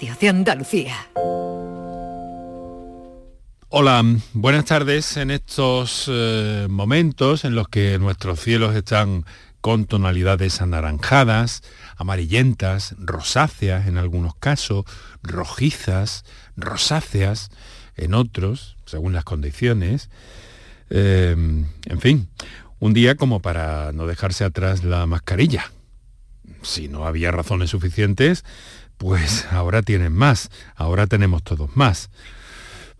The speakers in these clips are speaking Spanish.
De Andalucía. Hola, buenas tardes. En estos eh, momentos en los que nuestros cielos están con tonalidades anaranjadas, amarillentas, rosáceas en algunos casos, rojizas, rosáceas en otros, según las condiciones. Eh, en fin, un día como para no dejarse atrás la mascarilla. Si no había razones suficientes, pues ahora tienen más, ahora tenemos todos más.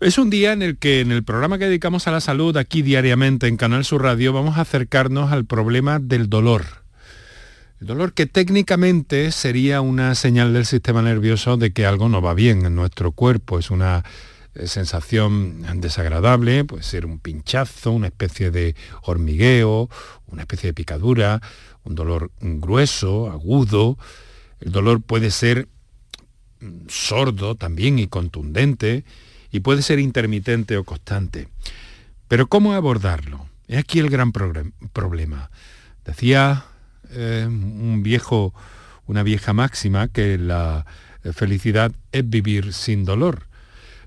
Es un día en el que en el programa que dedicamos a la salud aquí diariamente en Canal Sur Radio vamos a acercarnos al problema del dolor. El dolor que técnicamente sería una señal del sistema nervioso de que algo no va bien en nuestro cuerpo, es una eh, sensación desagradable, puede ser un pinchazo, una especie de hormigueo, una especie de picadura, un dolor grueso, agudo. El dolor puede ser sordo también y contundente y puede ser intermitente o constante. Pero ¿cómo abordarlo? Es aquí el gran problema. Decía eh, un viejo, una vieja máxima que la felicidad es vivir sin dolor.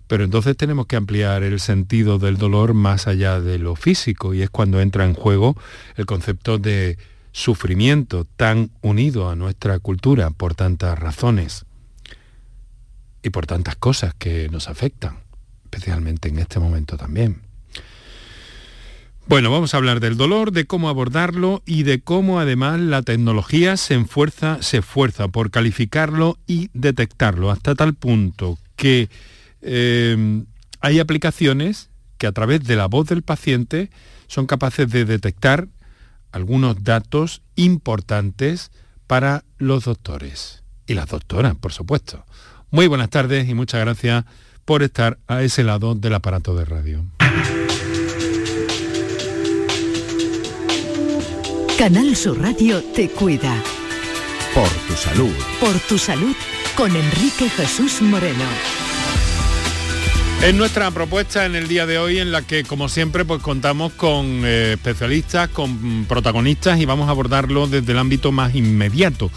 Pero entonces tenemos que ampliar el sentido del dolor más allá de lo físico y es cuando entra en juego el concepto de sufrimiento tan unido a nuestra cultura por tantas razones y por tantas cosas que nos afectan, especialmente en este momento también. Bueno, vamos a hablar del dolor, de cómo abordarlo y de cómo además la tecnología se esfuerza, se esfuerza por calificarlo y detectarlo hasta tal punto que eh, hay aplicaciones que a través de la voz del paciente son capaces de detectar algunos datos importantes para los doctores y las doctoras, por supuesto. Muy buenas tardes y muchas gracias por estar a ese lado del aparato de radio. Canal Sur Radio te cuida. Por tu salud. Por tu salud con Enrique Jesús Moreno. Es nuestra propuesta en el día de hoy en la que, como siempre, pues contamos con eh, especialistas, con protagonistas y vamos a abordarlo desde el ámbito más inmediato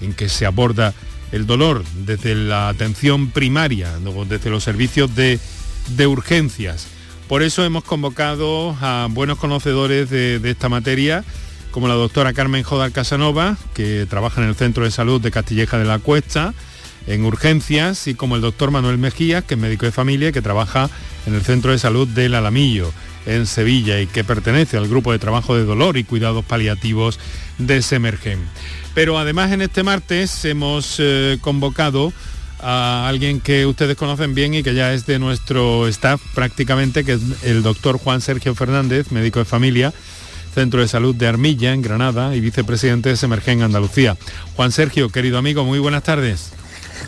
en que se aborda el dolor, desde la atención primaria, desde los servicios de, urgencias. Por eso hemos convocado a buenos conocedores de, de esta materia, como la doctora Carmen Jodar Casanova, que trabaja en el Centro de Salud de Castilleja de la Cuesta, en urgencias y como el doctor Manuel Mejía, que es médico de familia que trabaja en el Centro de Salud del Alamillo, en Sevilla, y que pertenece al grupo de trabajo de dolor y cuidados paliativos de Semergen. Pero además en este martes hemos eh, convocado a alguien que ustedes conocen bien y que ya es de nuestro staff prácticamente, que es el doctor Juan Sergio Fernández, médico de familia, Centro de Salud de Armilla, en Granada, y vicepresidente de Semergen Andalucía. Juan Sergio, querido amigo, muy buenas tardes.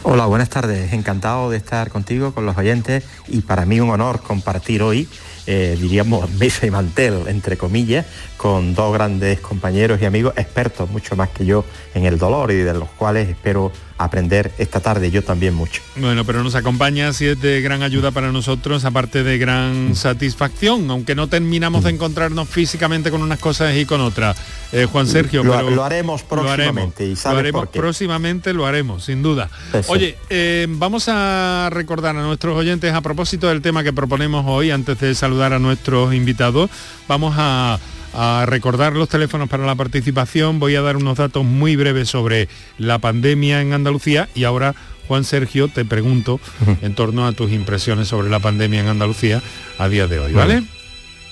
Hola, buenas tardes. Encantado de estar contigo, con los oyentes y para mí un honor compartir hoy, eh, diríamos, mesa y mantel, entre comillas, con dos grandes compañeros y amigos expertos, mucho más que yo, en el dolor y de los cuales espero aprender esta tarde, yo también mucho. Bueno, pero nos acompaña si es de gran ayuda para nosotros, aparte de gran mm. satisfacción, aunque no terminamos de mm. encontrarnos físicamente con unas cosas y con otras. Eh, Juan Sergio, lo, pero lo haremos próximamente. Lo haremos, próximamente, lo haremos, sin duda. Oye, eh, vamos a recordar a nuestros oyentes a propósito del tema que proponemos hoy, antes de saludar a nuestros invitados, vamos a a recordar los teléfonos para la participación. Voy a dar unos datos muy breves sobre la pandemia en Andalucía y ahora, Juan Sergio, te pregunto en torno a tus impresiones sobre la pandemia en Andalucía a día de hoy, ¿vale?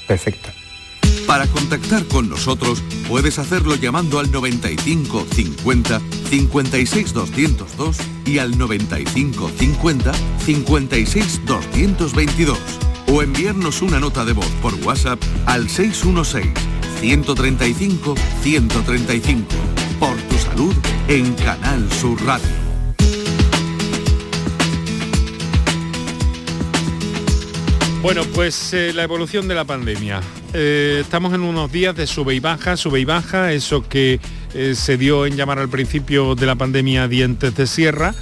Perfecto. Para contactar con nosotros puedes hacerlo llamando al 95 50 56 202 y al 95 50 56 222 o enviarnos una nota de voz por WhatsApp al 616 135 135. Por tu salud en Canal Sur Radio. Bueno, pues eh, la evolución de la pandemia. Eh, estamos en unos días de sube y baja, sube y baja, eso que eh, se dio en llamar al principio de la pandemia dientes de sierra.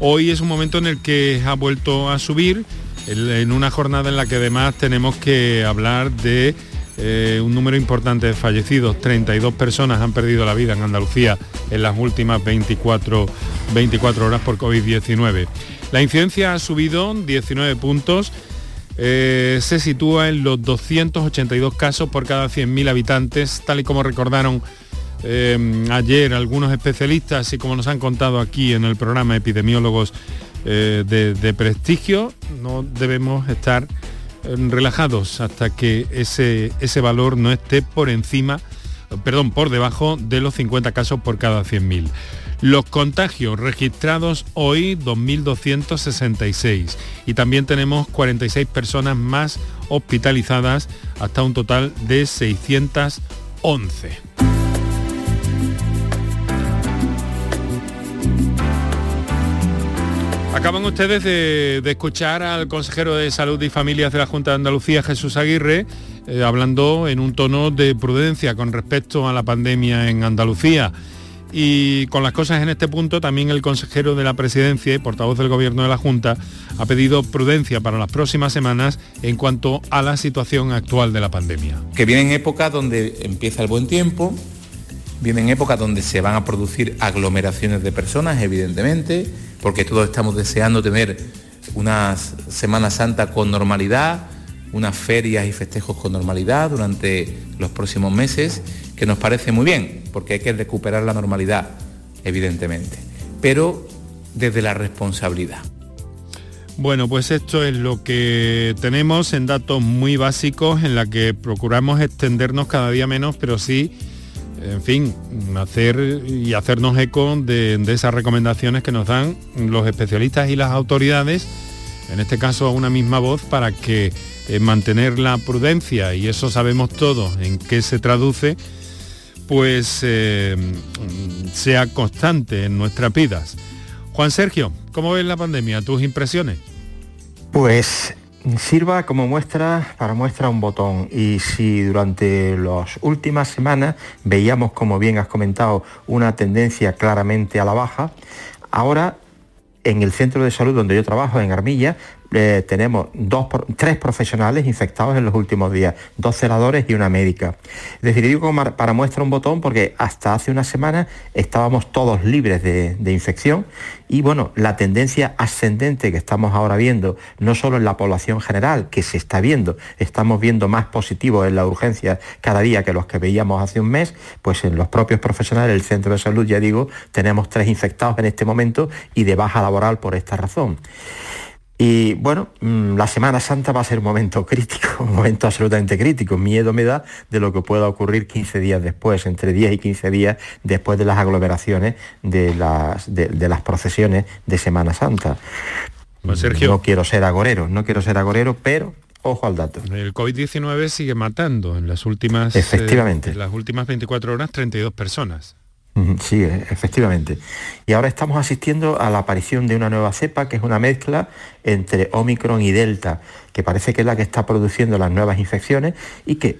Hoy es un momento en el que ha vuelto a subir, en una jornada en la que además tenemos que hablar de eh, un número importante de fallecidos, 32 personas han perdido la vida en Andalucía en las últimas 24, 24 horas por COVID-19. La incidencia ha subido 19 puntos, eh, se sitúa en los 282 casos por cada 100.000 habitantes, tal y como recordaron eh, ayer algunos especialistas y como nos han contado aquí en el programa epidemiólogos de, prestigio, no debemos estar relajados hasta que ese, ese valor no esté por encima, perdón, por debajo de los 50 casos por cada 100.000. Los contagios registrados hoy 2.266 y también tenemos 46 personas más hospitalizadas hasta un total de 611. Acaban ustedes de, escuchar al consejero de Salud y Familias de la Junta de Andalucía, Jesús Aguirre, eh, hablando en un tono de prudencia con respecto a la pandemia en Andalucía. Y con las cosas en este punto, también el consejero de la presidencia y portavoz del gobierno de la Junta ha pedido prudencia para las próximas semanas en cuanto a la situación actual de la pandemia. Que vienen épocas donde empieza el buen tiempo, vienen épocas donde se van a producir aglomeraciones de personas, evidentemente, porque todos estamos deseando tener una Semana Santa con normalidad, unas ferias y festejos con normalidad durante los próximos meses, que nos parece muy bien, porque hay que recuperar la normalidad, evidentemente, pero desde la responsabilidad. Bueno, pues esto es lo que tenemos en datos muy básicos en la que procuramos extendernos cada día menos, pero sí, en fin, hacer y hacernos eco de, esas recomendaciones que nos dan los especialistas y las autoridades, en este caso a una misma voz, para que eh, mantener la prudencia, y eso sabemos todos en qué se traduce, pues eh, sea constante en nuestras vidas. Juan Sergio, ¿cómo ves la pandemia? ¿Tus impresiones? Pues sirva como muestra para muestra un botón. Y si durante las últimas semanas veíamos como bien has comentado una tendencia claramente a la baja ahora en el centro de salud donde yo trabajo, en Armilla, eh, tenemos dos, tres profesionales infectados en los últimos días, dos celadores y una médica. Es decir, digo para muestra un botón porque hasta hace una semana estábamos todos libres de, de, infección y bueno, la tendencia ascendente que estamos ahora viendo, no solo en la población general, que se está viendo, estamos viendo más positivos en la urgencia cada día que los que veíamos hace un mes, pues en los propios profesionales del centro de salud, ya digo, tenemos tres infectados en este momento y de baja laboral por esta razón. Y bueno, mm, la Semana Santa va a ser un momento crítico, un momento absolutamente crítico. Miedo me da de lo que pueda ocurrir 15 días después, entre 10 y 15 días después de las aglomeraciones de las, de, las procesiones de Semana Santa. Pues Sergio, no quiero ser agorero, no quiero ser agorero, pero ojo al dato. El COVID-19 sigue matando en las últimas, Efectivamente. Eh, en las últimas 24 horas 32 personas. Sí, e, efectivamente. Y ahora estamos asistiendo a la aparición de una nueva cepa que es una mezcla entre Omicron y Delta, que parece que es la que está produciendo las nuevas infecciones y que,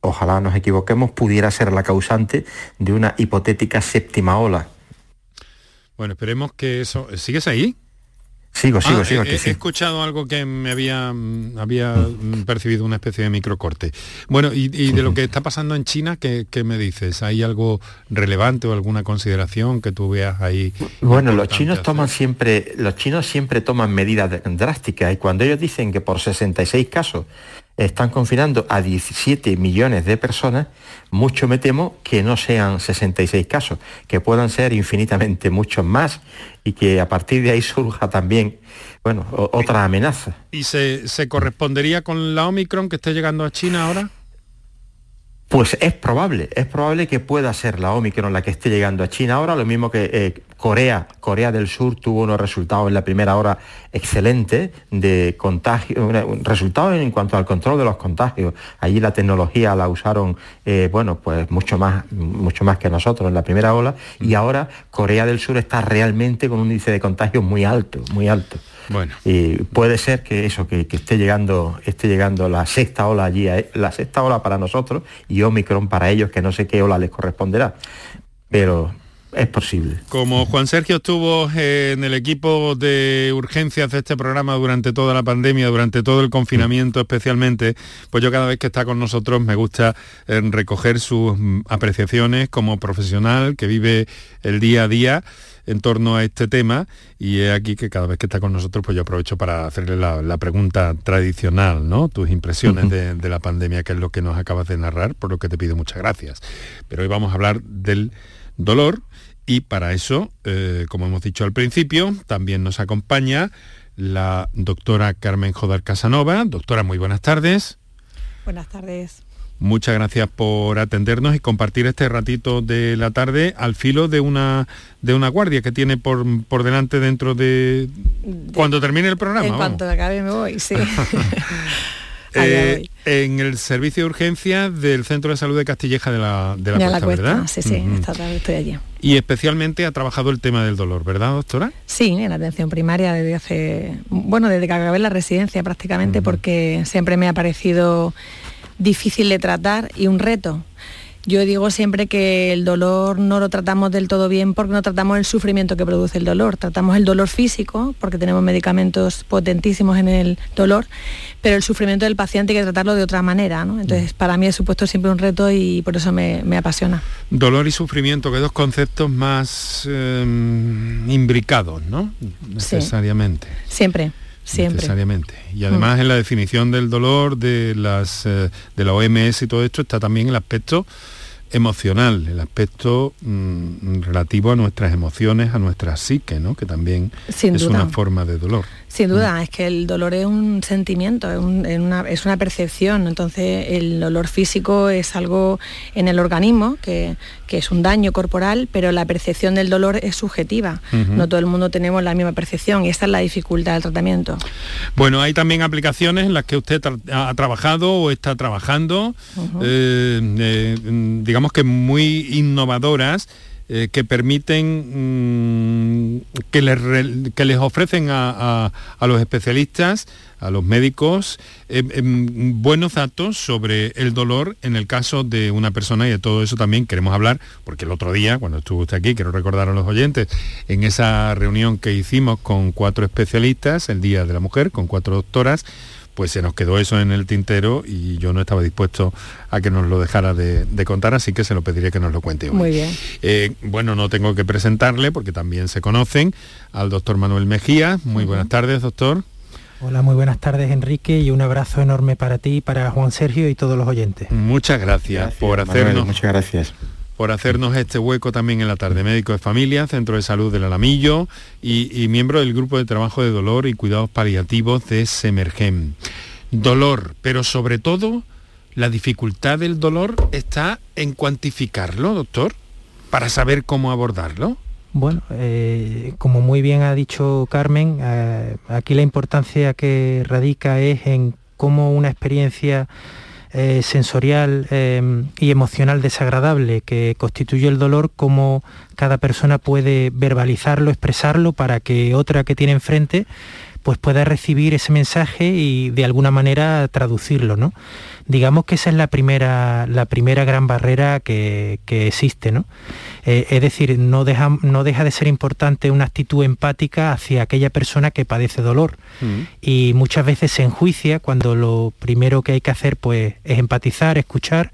ojalá nos equivoquemos, pudiera ser la causante de una hipotética séptima ola. Bueno, esperemos que eso... ¿Sigues ahí? Sigo, sigo, ah, sigo. he, escuchado algo que me había, mm, había mm, percibido una especie de microcorte. Bueno, y, de lo que está pasando en China, ¿qué, me dices? ¿Hay algo relevante o alguna consideración que tú veas ahí? Bueno, los chinos toman siempre, los chinos siempre toman medidas drásticas y cuando ellos dicen que por 66 casos están confinando a 17 millones de personas, mucho me temo que no sean 66 casos, que puedan ser infinitamente muchos más y que a partir de ahí surja también, bueno, otra amenaza. ¿Y se, se correspondería con la Omicron que esté llegando a China ahora? Pues es probable, es probable que pueda ser la Omicron la que esté llegando a China ahora, lo mismo que eh, Corea, Corea del Sur tuvo unos resultados en la primera hora excelentes de contagio, resultados en cuanto al control de los contagios. Allí la tecnología la usaron, eh, bueno, pues mucho más, mucho más que nosotros en la primera ola y ahora Corea del Sur está realmente con un índice de contagio muy alto, muy alto. Bueno. Y puede ser que eso, que, esté llegando, esté llegando la sexta ola allí, eh, la sexta ola para nosotros y Omicron para ellos, que no sé qué ola les corresponderá. Pero es posible. Como Juan Sergio estuvo en el equipo de urgencias de este programa durante toda la pandemia, durante todo el confinamiento especialmente, pues yo cada vez que está con nosotros me gusta eh, recoger sus mm, apreciaciones como profesional que vive el día a día en torno a este tema y es aquí que cada vez que está con nosotros pues yo aprovecho para hacerle la, pregunta tradicional, ¿no? Tus impresiones de, de la pandemia, que es lo que nos acabas de narrar, por lo que te pido muchas gracias. Pero hoy vamos a hablar del dolor y para eso, eh, como hemos dicho al principio, también nos acompaña la doctora Carmen Jodar Casanova. Doctora, muy buenas tardes. Buenas tardes. Muchas gracias por atendernos y compartir este ratito de la tarde al filo de una de una guardia que tiene por, por delante dentro de, cuando termine el programa. En cuanto acabe me voy, sí. Eh, en el servicio de urgencia del Centro de Salud de Castilleja de la, de la, Cuesta, ¿verdad? Sí, sí, esta tarde estoy allí. Y especialmente ha trabajado el tema del dolor, ¿verdad, doctora? Sí, en atención primaria desde hace, bueno, desde que acabé la residencia prácticamente, porque siempre me ha parecido difícil de tratar y un reto yo digo siempre que el dolor no lo tratamos del todo bien porque no tratamos el sufrimiento que produce el dolor, tratamos el dolor físico porque tenemos medicamentos potentísimos en el dolor, pero el sufrimiento del paciente hay que tratarlo de otra manera. Entonces, para mí ha supuesto siempre un reto y por eso me, apasiona. Dolor y sufrimiento, que dos conceptos más em, imbricados, ¿no? Necesariamente. siempre. Siempre. Necesariamente. Y además mm. en la definición del dolor de, las, eh, de la OMS y todo esto está también el aspecto emocional, el aspecto mm, relativo a nuestras emociones, a nuestra psique, ¿no? que también es una forma de dolor. Sin duda, mm. es que el dolor es un sentimiento, es, una, es, una, percepción, entonces el dolor físico es algo en el organismo, que, es un daño corporal, pero la percepción del dolor es subjetiva, no todo el mundo tenemos la misma percepción y esta es la dificultad del tratamiento. Bueno, hay también aplicaciones en las que usted ha trabajado o está trabajando, eh, eh, digamos que muy innovadoras, eh, que permiten, mm, que, les que, les ofrecen a, los especialistas, a los médicos, em, em, buenos datos sobre el dolor en el caso de una persona y de todo eso también queremos hablar, porque el otro día, cuando estuvo usted aquí, quiero recordar a los oyentes, en esa reunión que hicimos con cuatro especialistas, el Día de la Mujer, con cuatro doctoras, pues se nos quedó eso en el tintero y yo no estaba dispuesto a que nos lo dejara de, contar, así que se lo pediría que nos lo cuente hoy. Muy bien. Eh, bueno, no tengo que presentarle porque también se conocen al doctor Manuel Mejía. Muy buenas tardes, doctor. Hola, muy buenas tardes Enrique y un abrazo enorme para ti, para Juan Sergio y todos los oyentes. Muchas gracias, por hacernos... muchas gracias por hacernos este hueco también en la tarde. Médico de familia, Centro de Salud del Alamillo y, miembro del Grupo de Trabajo de Dolor y Cuidados Paliativos de Semergem. Dolor, pero sobre todo la dificultad del dolor está en cuantificarlo, doctor, para saber cómo abordarlo. Bueno, eh, como muy bien ha dicho Carmen, eh, aquí la importancia que radica es en cómo una experiencia eh, sensorial eh, y emocional desagradable que constituye el dolor, cómo cada persona puede verbalizarlo, expresarlo para que otra que tiene enfrente pues pueda recibir ese mensaje y de alguna manera traducirlo, ¿no? Digamos que esa es la primera, la primera gran barrera que, existe, ¿no? Eh, es decir, no deja, no deja de ser importante una actitud empática hacia aquella persona que padece dolor. Mm. Y muchas veces se enjuicia cuando lo primero que hay que hacer pues, es empatizar, escuchar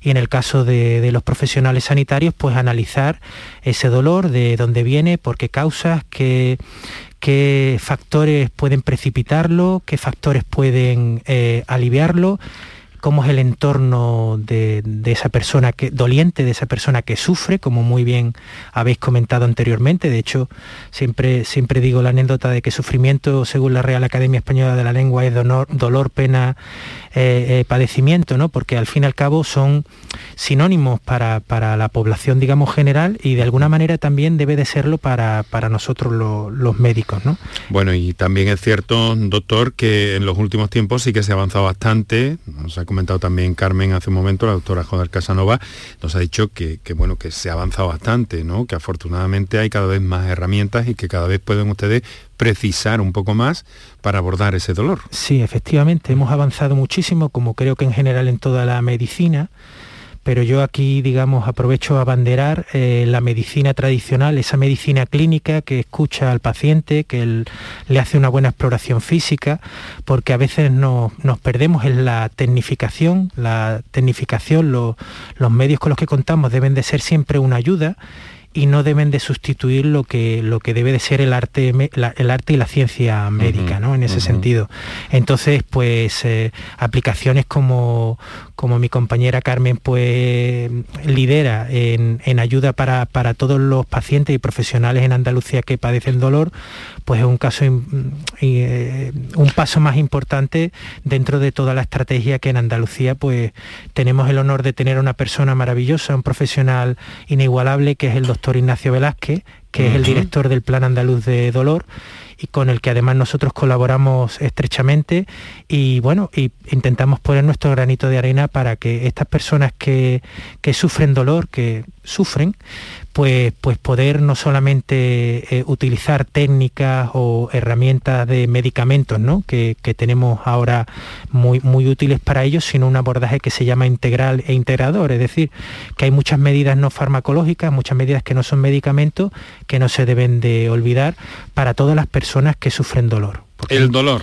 y en el caso de, de, los profesionales sanitarios, pues analizar ese dolor, de dónde viene, por qué causas, qué, qué factores pueden precipitarlo, qué factores pueden eh, aliviarlo, cómo es el entorno de, esa persona que, doliente, de esa persona que sufre, como muy bien habéis comentado anteriormente. De hecho, siempre, siempre digo la anécdota de que sufrimiento, según la Real Academia Española de la Lengua, es dolor, pena, eh, eh, padecimiento, ¿no? porque al fin y al cabo son sinónimos para, la población, digamos, general y de alguna manera también debe de serlo para, nosotros los médicos. ¿no? Bueno, y también es cierto, doctor, que en los últimos tiempos sí que se ha avanzado bastante, nos ha comentado también Carmen hace un momento, la doctora Joder Casanova, nos ha dicho que, bueno, que se ha avanzado bastante, ¿no? que afortunadamente hay cada vez más herramientas y que cada vez pueden ustedes precisar un poco más para abordar ese dolor. Sí, efectivamente, hemos avanzado muchísimo, como creo que en general en toda la medicina, pero yo aquí, digamos, aprovecho a banderar eh, la medicina tradicional, esa medicina clínica que escucha al paciente, que le hace una buena exploración física, porque a veces nos, perdemos en la tecnificación, la tecnificación, los medios con los que contamos deben de ser siempre una ayuda y no deben de sustituir lo que, lo que debe de ser el arte, el arte y la ciencia médica, ¿no? En ese sentido. Entonces, pues eh, aplicaciones como, como mi compañera Carmen pues lidera en, ayuda para, todos los pacientes y profesionales en Andalucía que padecen dolor, pues es un caso eh, un paso más importante dentro de toda la estrategia que en Andalucía pues tenemos el honor de tener a una persona maravillosa, un profesional inigualable que es el doctor Ignacio Velázquez, que es el director del Plan Andaluz de Dolor y con el que además nosotros colaboramos estrechamente. Y bueno, y intentamos poner nuestro granito de arena para que estas personas que, que sufren dolor, que sufren, pues, pues poder no solamente eh, utilizar técnicas o herramientas de medicamentos ¿no? que, tenemos ahora muy, muy útiles para ellos, sino un abordaje que se llama integral e integrador, es decir, que hay muchas medidas no farmacológicas, muchas medidas que no son medicamentos, que no se deben de olvidar para todas las personas que sufren dolor. El dolor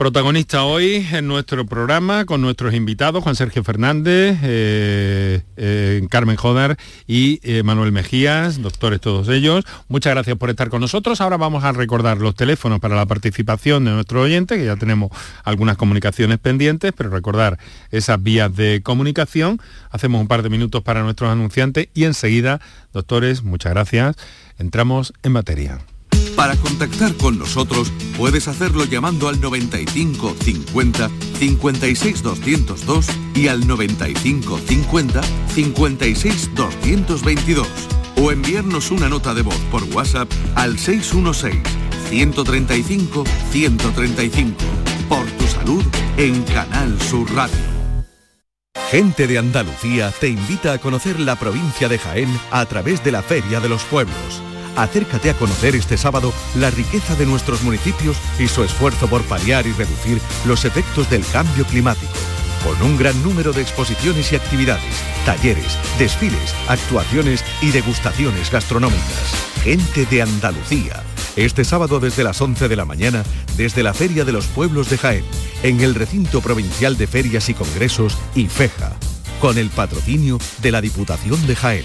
Protagonista hoy en nuestro programa con nuestros invitados, Juan Sergio Fernández, eh, eh, Carmen Jodar y eh, Manuel Mejías, doctores todos ellos. Muchas gracias por estar con nosotros. Ahora vamos a recordar los teléfonos para la participación de nuestro oyente, que ya tenemos algunas comunicaciones pendientes, pero recordar esas vías de comunicación. Hacemos un par de minutos para nuestros anunciantes y enseguida, doctores, muchas gracias. Entramos en materia. Para contactar con nosotros puedes hacerlo llamando al 95 50 56 202 y al 95 50 56 222 o enviarnos una nota de voz por WhatsApp al 616 135 135 por tu salud en Canal Sur Radio. Gente de Andalucía te invita a conocer la provincia de Jaén a través de la Feria de los Pueblos acércate a conocer este sábado la riqueza de nuestros municipios y su esfuerzo por paliar y reducir los efectos del cambio climático. Con un gran número de exposiciones y actividades, talleres, desfiles, actuaciones y degustaciones gastronómicas. Gente de Andalucía. Este sábado desde las 11 de la mañana, desde la Feria de los Pueblos de Jaén, en el recinto provincial de ferias y congresos IFEJA, con el patrocinio de la Diputación de Jaén.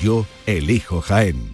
Yo elijo Jaén.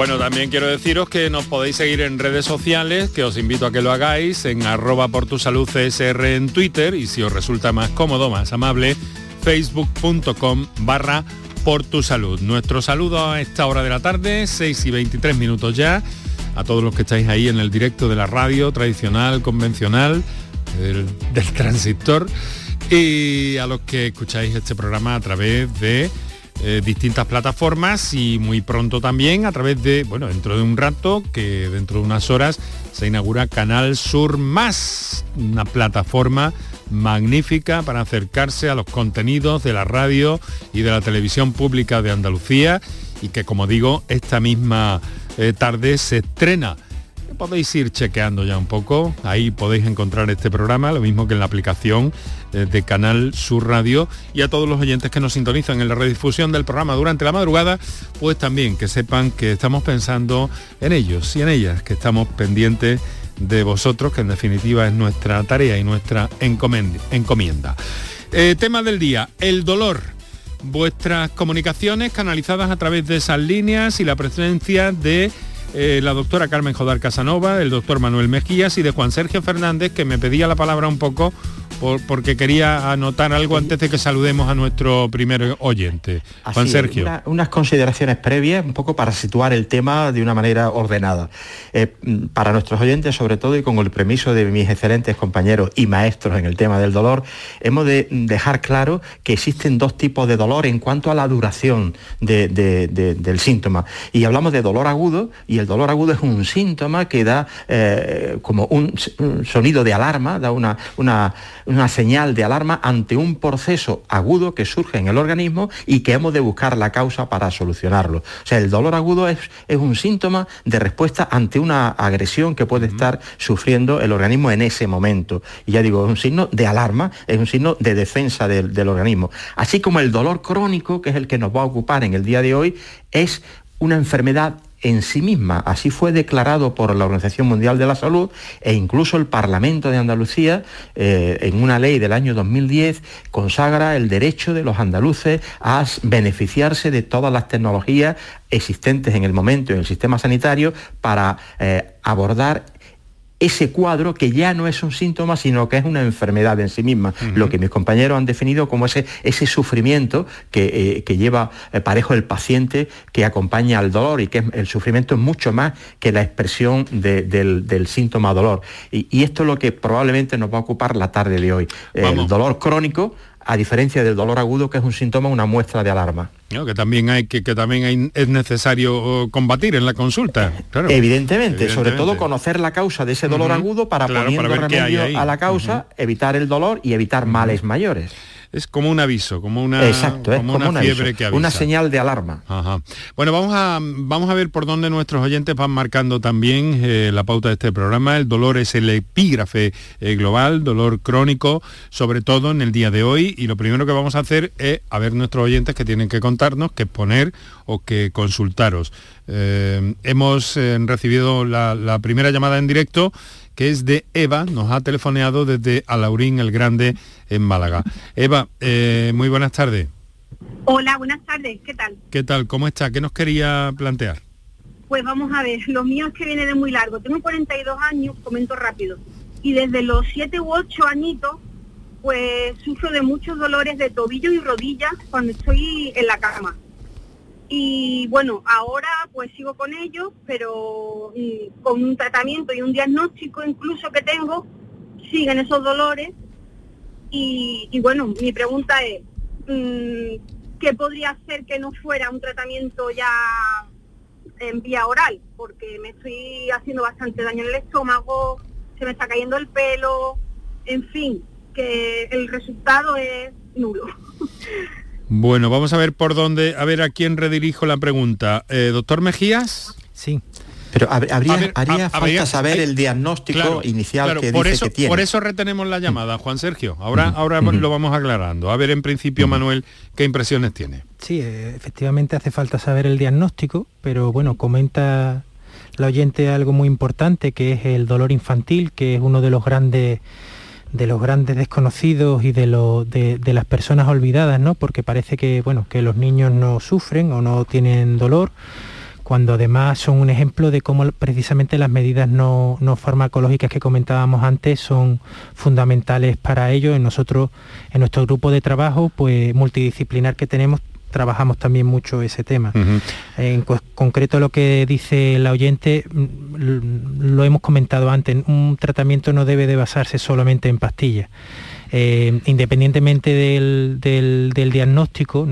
Bueno, también quiero deciros que nos podéis seguir en redes sociales, que os invito a que lo hagáis en arroba por tu salud CSR en Twitter y si os resulta más cómodo, más amable, facebook.com barra por tu salud. Nuestro saludo a esta hora de la tarde, 6 y 23 minutos ya, a todos los que estáis ahí en el directo de la radio tradicional, convencional, del, del transistor, y a los que escucháis este programa a través de eh, distintas plataformas y muy pronto también a través de, bueno, dentro de un rato, que dentro de unas horas se inaugura Canal Sur Más, una plataforma magnífica para acercarse a los contenidos de la radio y de la televisión pública de Andalucía y que como digo, esta misma eh, tarde se estrena podéis ir chequeando ya un poco, ahí podéis encontrar este programa, lo mismo que en la aplicación eh, de Canal Sur Radio y a todos los oyentes que nos sintonizan en la redifusión del programa durante la madrugada, pues también que sepan que estamos pensando en ellos y en ellas, que estamos pendientes de vosotros, que en definitiva es nuestra tarea y nuestra encomienda. Eh, tema del día, el dolor. Vuestras comunicaciones canalizadas a través de esas líneas y la presencia de eh, la doctora Carmen Jodar Casanova, el doctor Manuel Mejías y de Juan Sergio Fernández, que me pedía la palabra un poco porque quería anotar algo antes de que saludemos a nuestro primer oyente. Juan Sergio. unas consideraciones previas, un poco para situar el tema de una manera ordenada. Eh, para nuestros oyentes, sobre todo, y con el permiso de mis excelentes compañeros y maestros en el tema del dolor, hemos de dejar claro que existen dos tipos de dolor en cuanto a la duración del síntoma. Y hablamos de dolor agudo, y el dolor agudo es un síntoma que da eh, como un, sonido de alarma, da una, una una señal de alarma ante un proceso agudo que surge en el organismo y que hemos de buscar la causa para solucionarlo. O sea, el dolor agudo es, es un síntoma de respuesta ante una agresión que puede estar sufriendo el organismo en ese momento. Y ya digo, es un signo de alarma, es un signo de defensa del, del organismo. Así como el dolor crónico, que es el que nos va a ocupar en el día de hoy, es una enfermedad en sí misma. Así fue declarado por la Organización Mundial de la Salud e incluso el Parlamento de Andalucía, eh, en una ley del año 2010, consagra el derecho de los andaluces a beneficiarse de todas las tecnologías existentes en el momento en el sistema sanitario para eh, abordar ese cuadro que ya no es un síntoma, sino que es una enfermedad en sí misma, lo que mis compañeros han definido como ese, ese sufrimiento que, eh, lleva eh, parejo el paciente que acompaña al dolor y que el sufrimiento es mucho más que la expresión del, síntoma dolor. Y, esto es lo que probablemente nos va a ocupar la tarde de hoy. El dolor crónico a diferencia del dolor agudo, que es un síntoma, una muestra de alarma. que también hay que, que también es necesario oh, combatir en la consulta. Evidentemente, sobre todo conocer la causa de ese dolor agudo para poniendo remedio a la causa, evitar el dolor y evitar males mayores es como un aviso, como una, como una fiebre que avisa. Una señal de alarma. Bueno, vamos a, vamos a ver por dónde nuestros oyentes van marcando también eh, la pauta de este programa. El dolor es el epígrafe eh, global, dolor crónico, sobre todo en el día de hoy. Y lo primero que vamos a hacer es a ver nuestros oyentes que tienen que contarnos, que exponer o que consultaros. Eh, hemos recibido la, la primera llamada en directo que es de Eva, nos ha telefoneado desde Alaurín el Grande en Málaga. Eva, eh, muy buenas tardes. Hola, buenas tardes, ¿qué tal? ¿Qué tal? ¿Cómo está? ¿Qué nos quería plantear? Pues vamos a ver, lo mío es que viene de muy largo. Tengo 42 años, comento rápido, y desde los 7 u 8 añitos, pues sufro de muchos dolores de tobillo y rodillas cuando estoy en la cama. Y bueno, ahora pues sigo con ellos, pero mm, con un tratamiento y un diagnóstico incluso que tengo, siguen esos dolores. Y, bueno, mi pregunta es, mm, ¿qué podría hacer que no fuera un tratamiento ya en vía oral? Porque me estoy haciendo bastante daño en el estómago, se me está cayendo el pelo, en fin, que el resultado es nulo. Bueno, vamos a ver por dónde, a ver a quién redirijo la pregunta. Eh, Doctor Mejías. Sí. Pero habría, haría falta saber el diagnóstico inicial que por dice eso, que tiene. Por eso retenemos la llamada, Juan Sergio. Ahora, ahora lo vamos aclarando. A ver, en principio, Manuel, ¿qué impresiones tiene? Sí, eh, efectivamente hace falta saber el diagnóstico, pero bueno, comenta la oyente algo muy importante, que es el dolor infantil, que es uno de los grandes de los grandes desconocidos y de, lo, de, las personas olvidadas, ¿no? Porque parece que, bueno, que los niños no sufren o no tienen dolor, cuando además son un ejemplo de cómo precisamente las medidas no, no farmacológicas que comentábamos antes son fundamentales para ello. En nosotros, en nuestro grupo de trabajo, pues multidisciplinar que tenemos, trabajamos también mucho ese tema. En concreto lo que dice la oyente, mm, lo hemos comentado antes, un tratamiento no debe de basarse solamente en pastillas. Eh, independientemente del, diagnóstico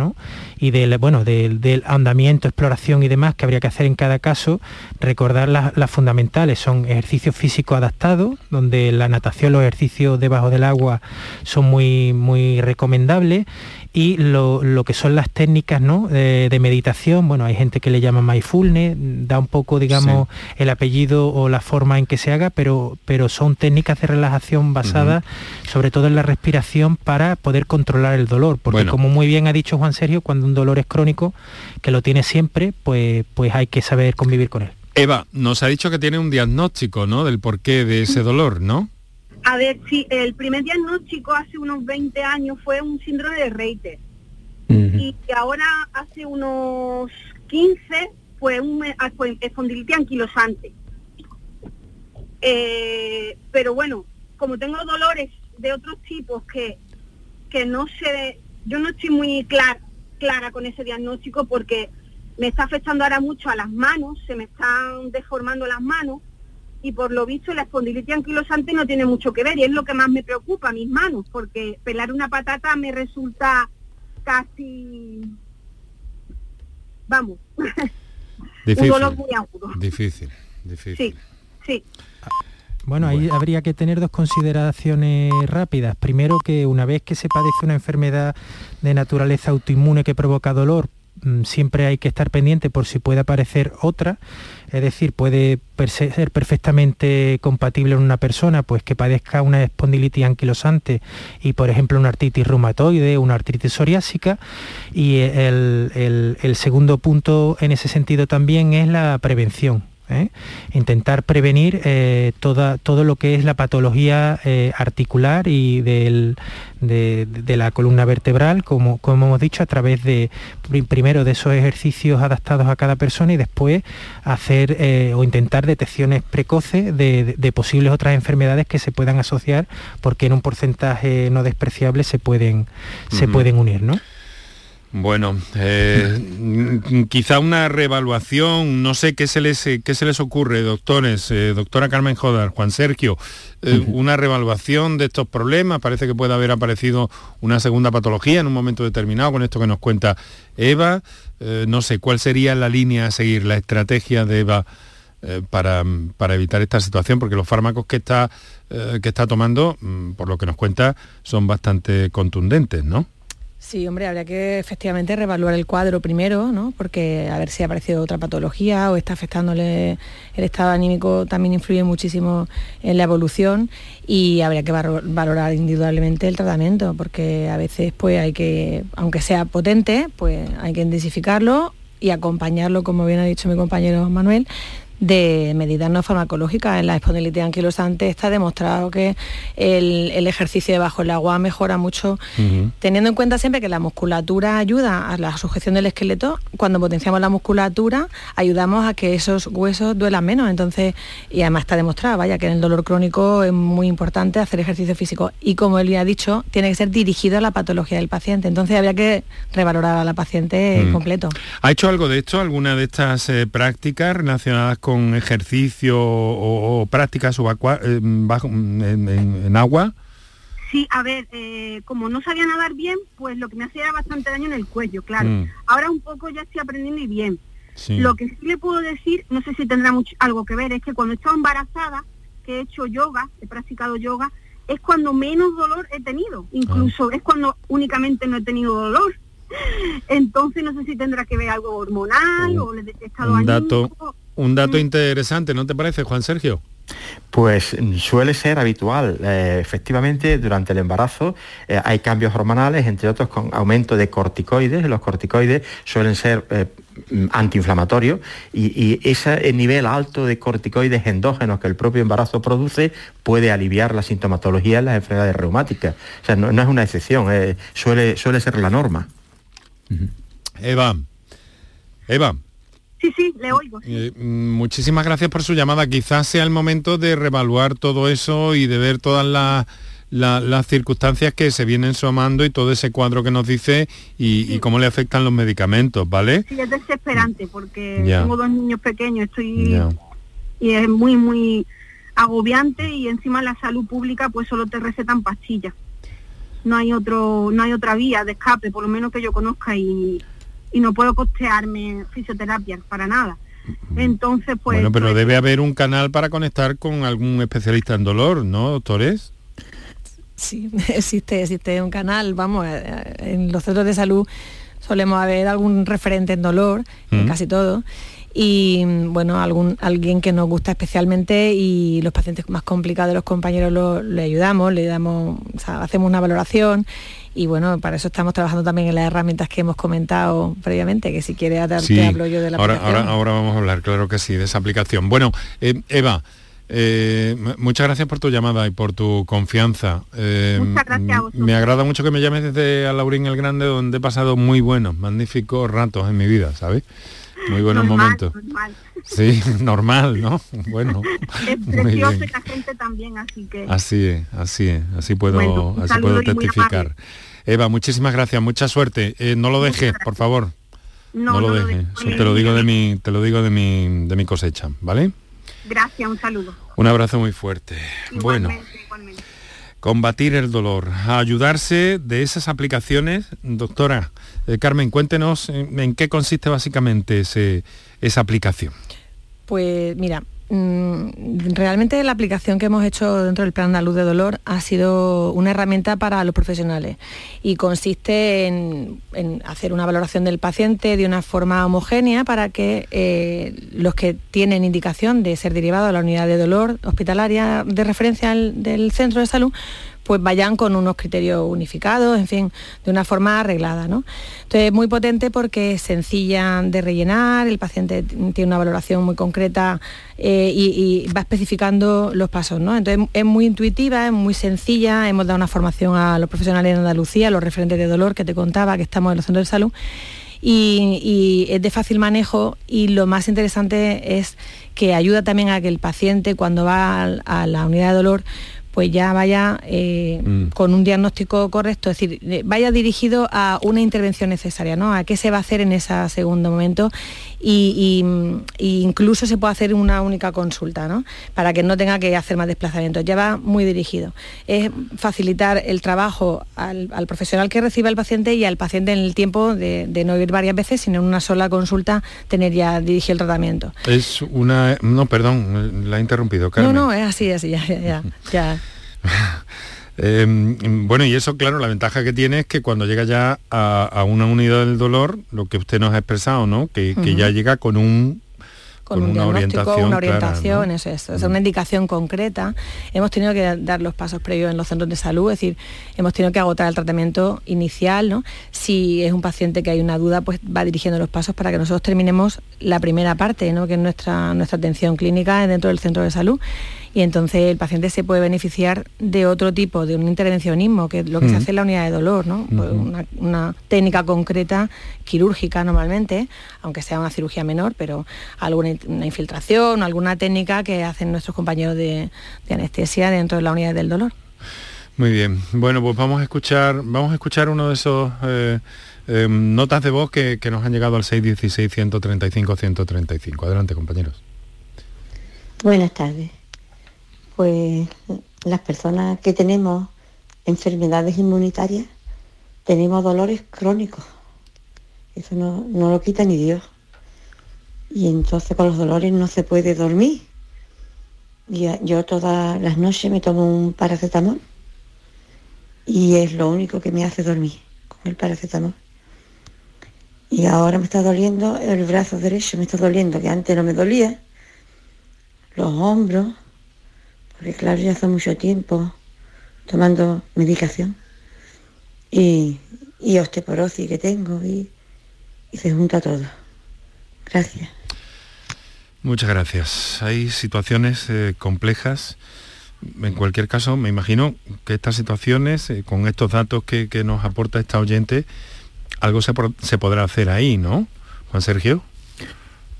y del, bueno, del, andamiento, exploración y demás que habría que hacer en cada caso, recordar las, fundamentales. Son ejercicios físicos adaptados, donde la natación, los ejercicios debajo del agua son muy, muy recomendables y lo, que son las técnicas de, meditación, bueno, hay gente que le llama mindfulness, da un poco, digamos, el apellido o la forma en que se haga, pero, pero son técnicas de relajación basadas sobre todo en la respiración para poder controlar el dolor, porque como muy bien ha dicho Juan Sergio, cuando un dolor es crónico, que lo tiene siempre, pues, pues hay que saber convivir con él. Eva, nos ha dicho que tiene un diagnóstico, ¿no? Del porqué de ese dolor, ¿no? A ver, sí, el primer diagnóstico hace unos 20 años fue un síndrome de Reiter. Y ahora hace unos 15 fue un ah, espondilitis anquilosante. Eh, pero bueno, como tengo dolores de otros tipos que, que no sé, yo no estoy muy clara, clara con ese diagnóstico porque me está afectando ahora mucho a las manos, se me están deformando las manos y por lo visto la espondilitis anquilosante no tiene mucho que ver y es lo que más me preocupa, mis manos, porque pelar una patata me resulta casi, vamos, difícil, un dolor muy agudo. Difícil, difícil. Sí, sí. Bueno, ahí habría que tener dos consideraciones rápidas. Primero, que una vez que se padece una enfermedad de naturaleza autoinmune que provoca dolor, siempre hay que estar pendiente por si puede aparecer otra, es decir, puede ser perfectamente compatible en una persona pues que padezca una espondilitis anquilosante y por ejemplo una artritis reumatoide, una artritis psoriásica. Y el, el segundo punto en ese sentido también es la prevención ¿eh? intentar prevenir eh, toda, todo lo que es la patología eh, articular y de, la columna vertebral, como, como hemos dicho, a través de primero de esos ejercicios adaptados a cada persona y después hacer o intentar detecciones precoces de, posibles otras enfermedades que se puedan asociar porque en un porcentaje no despreciable se pueden, se pueden unir. ¿no? Bueno, eh, quizá una reevaluación, no sé qué se les, qué se les ocurre, doctores, eh, doctora Carmen Jodar, Juan Sergio, eh, una reevaluación de estos problemas, parece que puede haber aparecido una segunda patología en un momento determinado, con esto que nos cuenta Eva, no sé, ¿cuál sería la línea a seguir, la estrategia de Eva para, para, evitar esta situación? Porque los fármacos que está, que está tomando, mm, por lo que nos cuenta, son bastante contundentes, ¿no? Sí, hombre, habría que efectivamente reevaluar el cuadro primero, ¿no? Porque a ver si ha aparecido otra patología o está afectándole el estado anímico, también influye muchísimo en la evolución y habría que valorar individualmente el tratamiento, porque a veces pues hay que, aunque sea potente, pues hay que intensificarlo y acompañarlo, como bien ha dicho mi compañero Manuel, de medidas no farmacológicas. En la espondilitis anquilosante está demostrado que el, ejercicio debajo del agua mejora mucho, teniendo en cuenta siempre que la musculatura ayuda a la sujeción del esqueleto. Cuando potenciamos la musculatura, ayudamos a que esos huesos duelan menos. Entonces, y además está demostrado, vaya, que en el dolor crónico es muy importante hacer ejercicio físico. Y como él ya ha dicho, tiene que ser dirigido a la patología del paciente. Entonces habría que revalorar a la paciente completo. ¿Ha hecho algo de esto, alguna de estas eh, prácticas relacionadas con con ejercicio o, prácticas eh, en, agua? Sí, a ver, eh, como no sabía nadar bien, pues lo que me hacía era bastante daño en el cuello, claro. Mm. Ahora un poco ya estoy aprendiendo y bien. Lo que sí le puedo decir, no sé si tendrá mucho, algo que ver, es que cuando he estado embarazada, que he hecho yoga, he practicado yoga, es cuando menos dolor he tenido. Incluso ah. es cuando únicamente no he tenido dolor. Entonces no sé si tendrá que ver algo hormonal o el estado un dato, un dato mm. interesante, ¿no te parece, Juan Sergio? Pues suele ser habitual. Eh, efectivamente, durante el embarazo eh, hay cambios hormonales, entre otros con aumento de corticoides. Los corticoides suelen ser eh, antiinflamatorios y, ese nivel alto de corticoides endógenos que el propio embarazo produce puede aliviar la sintomatología en las enfermedades reumáticas. O sea, no, es una excepción, suele, suele ser la norma. Eva, Eva. Sí, sí, le oigo. Eh, muchísimas gracias por su llamada. Quizás sea el momento de revaluar todo eso y de ver todas las, circunstancias que se vienen sumando y todo ese cuadro que nos dice y, cómo le afectan los medicamentos, ¿vale? Sí, es desesperante porque tengo dos niños pequeños, estoy y es muy, muy agobiante y encima la salud pública pues solo te recetan pastillas no hay otro no hay otra vía de escape por lo menos que yo conozca y, y no puedo costearme fisioterapia para nada. Entonces, pues... Bueno, pero pues, debe haber un canal para conectar con algún especialista en dolor, ¿no, doctores? Sí, existe, existe un canal, vamos, eh, eh, en los centros de salud solemos haber algún referente en dolor, en casi todo, y bueno, algún, alguien que nos gusta especialmente y los pacientes más complicados, los compañeros lo- le ayudamos, le damos, o sea, hacemos una valoración y bueno, para eso estamos trabajando también en las herramientas que hemos comentado previamente, que si quiere te, te hablo yo de la ahora, aplicación. ahora, ahora vamos a hablar, claro que sí, de esa aplicación. Bueno, eh, Eva, eh, muchas gracias por tu llamada y por tu confianza. Eh, Muchas gracias a vosotros. Me agrada mucho que me llames desde Alaurín el Grande, donde he pasado muy buenos, magníficos ratos en mi vida, ¿sabes? Muy buenos normal, momentos. normal. Sí, normal, ¿no? Bueno, Es la gente también, así que... Así es, así es, así puedo, Bueno, así puedo testificar. Eva, muchísimas gracias, mucha suerte. Eh, no lo dejes, por favor. No, lo dejes. Te lo digo de mi, te lo digo de mi, de mi cosecha, ¿vale? Gracias, un saludo. Un abrazo muy fuerte. Bueno, Igualmente. Combatir el dolor, a ayudarse de esas aplicaciones. Doctora eh, Carmen, cuéntenos en, en qué consiste básicamente esa aplicación. Pues mira, realmente la aplicación que hemos hecho dentro del Plan Andaluz de Dolor ha sido una herramienta para los profesionales y consiste en, hacer una valoración del paciente de una forma homogénea para que eh, los que tienen indicación de ser derivados a la unidad de dolor hospitalaria de referencia del centro de salud pues vayan con unos criterios unificados, en fin, de una forma arreglada. ¿no? Entonces es muy potente porque es sencilla de rellenar, el paciente tiene una valoración muy concreta eh, y, va especificando los pasos. ¿no? Entonces es muy intuitiva, es muy sencilla, hemos dado una formación a los profesionales en Andalucía, los referentes de dolor que te contaba, que estamos en los centros de salud. Y, y es de fácil manejo y lo más interesante es que ayuda también a que el paciente cuando va a la unidad de dolor pues ya vaya eh, Mm. con un diagnóstico correcto, es decir, eh, vaya dirigido a una intervención necesaria, ¿no? A qué se va a hacer en ese segundo momento y, y, mm, y incluso se puede hacer una única consulta, ¿no? Para que no tenga que hacer más desplazamientos, ya va muy dirigido. Es facilitar el trabajo al, al profesional que reciba el paciente y al paciente en el tiempo de, de no ir varias veces, sino en una sola consulta tener ya dirigido el tratamiento. Es una... No, perdón, la he interrumpido, Carmen. No, no, es así, así, ya, ya, ya. Eh, bueno, y eso, claro, la ventaja que tiene es que cuando llega ya a, a una unidad del dolor, lo que usted nos ha expresado, ¿no? Que, que ya llega con un con, con un una diagnóstico, orientación una clara, orientación, ¿no? eso es, una indicación concreta. Hemos tenido que dar los pasos previos en los centros de salud, es decir, hemos tenido que agotar el tratamiento inicial, ¿no? Si es un paciente que hay una duda, pues va dirigiendo los pasos para que nosotros terminemos la primera parte, ¿no? Que es nuestra, nuestra atención clínica dentro del centro de salud. Y entonces el paciente se puede beneficiar de otro tipo, de un intervencionismo, que es lo que se hace en la unidad de dolor, ¿no? Pues una, una técnica concreta quirúrgica normalmente, aunque sea una cirugía menor, pero alguna una infiltración, alguna técnica que hacen nuestros compañeros de, de anestesia dentro de la unidad del dolor. Muy bien. Bueno, pues vamos a escuchar, vamos a escuchar uno de esos eh, eh, notas de voz que, que nos han llegado al 616-135-135. Adelante, compañeros. Buenas tardes. Pues las personas que tenemos enfermedades inmunitarias tenemos dolores crónicos. Eso no, no lo quita ni Dios. Y entonces con los dolores no se puede dormir. Y yo todas las noches me tomo un paracetamol y es lo único que me hace dormir, con el paracetamol. Y ahora me está doliendo el brazo derecho, me está doliendo, que antes no me dolía, los hombros, porque claro, ya hace mucho tiempo tomando medicación y, y osteoporosis que tengo y, se junta todo. Gracias. Muchas gracias. Hay situaciones eh, complejas. En cualquier caso, me imagino que estas situaciones, eh, con estos datos que, que nos aporta esta oyente, algo se, se podrá hacer ahí, ¿no? Juan Sergio.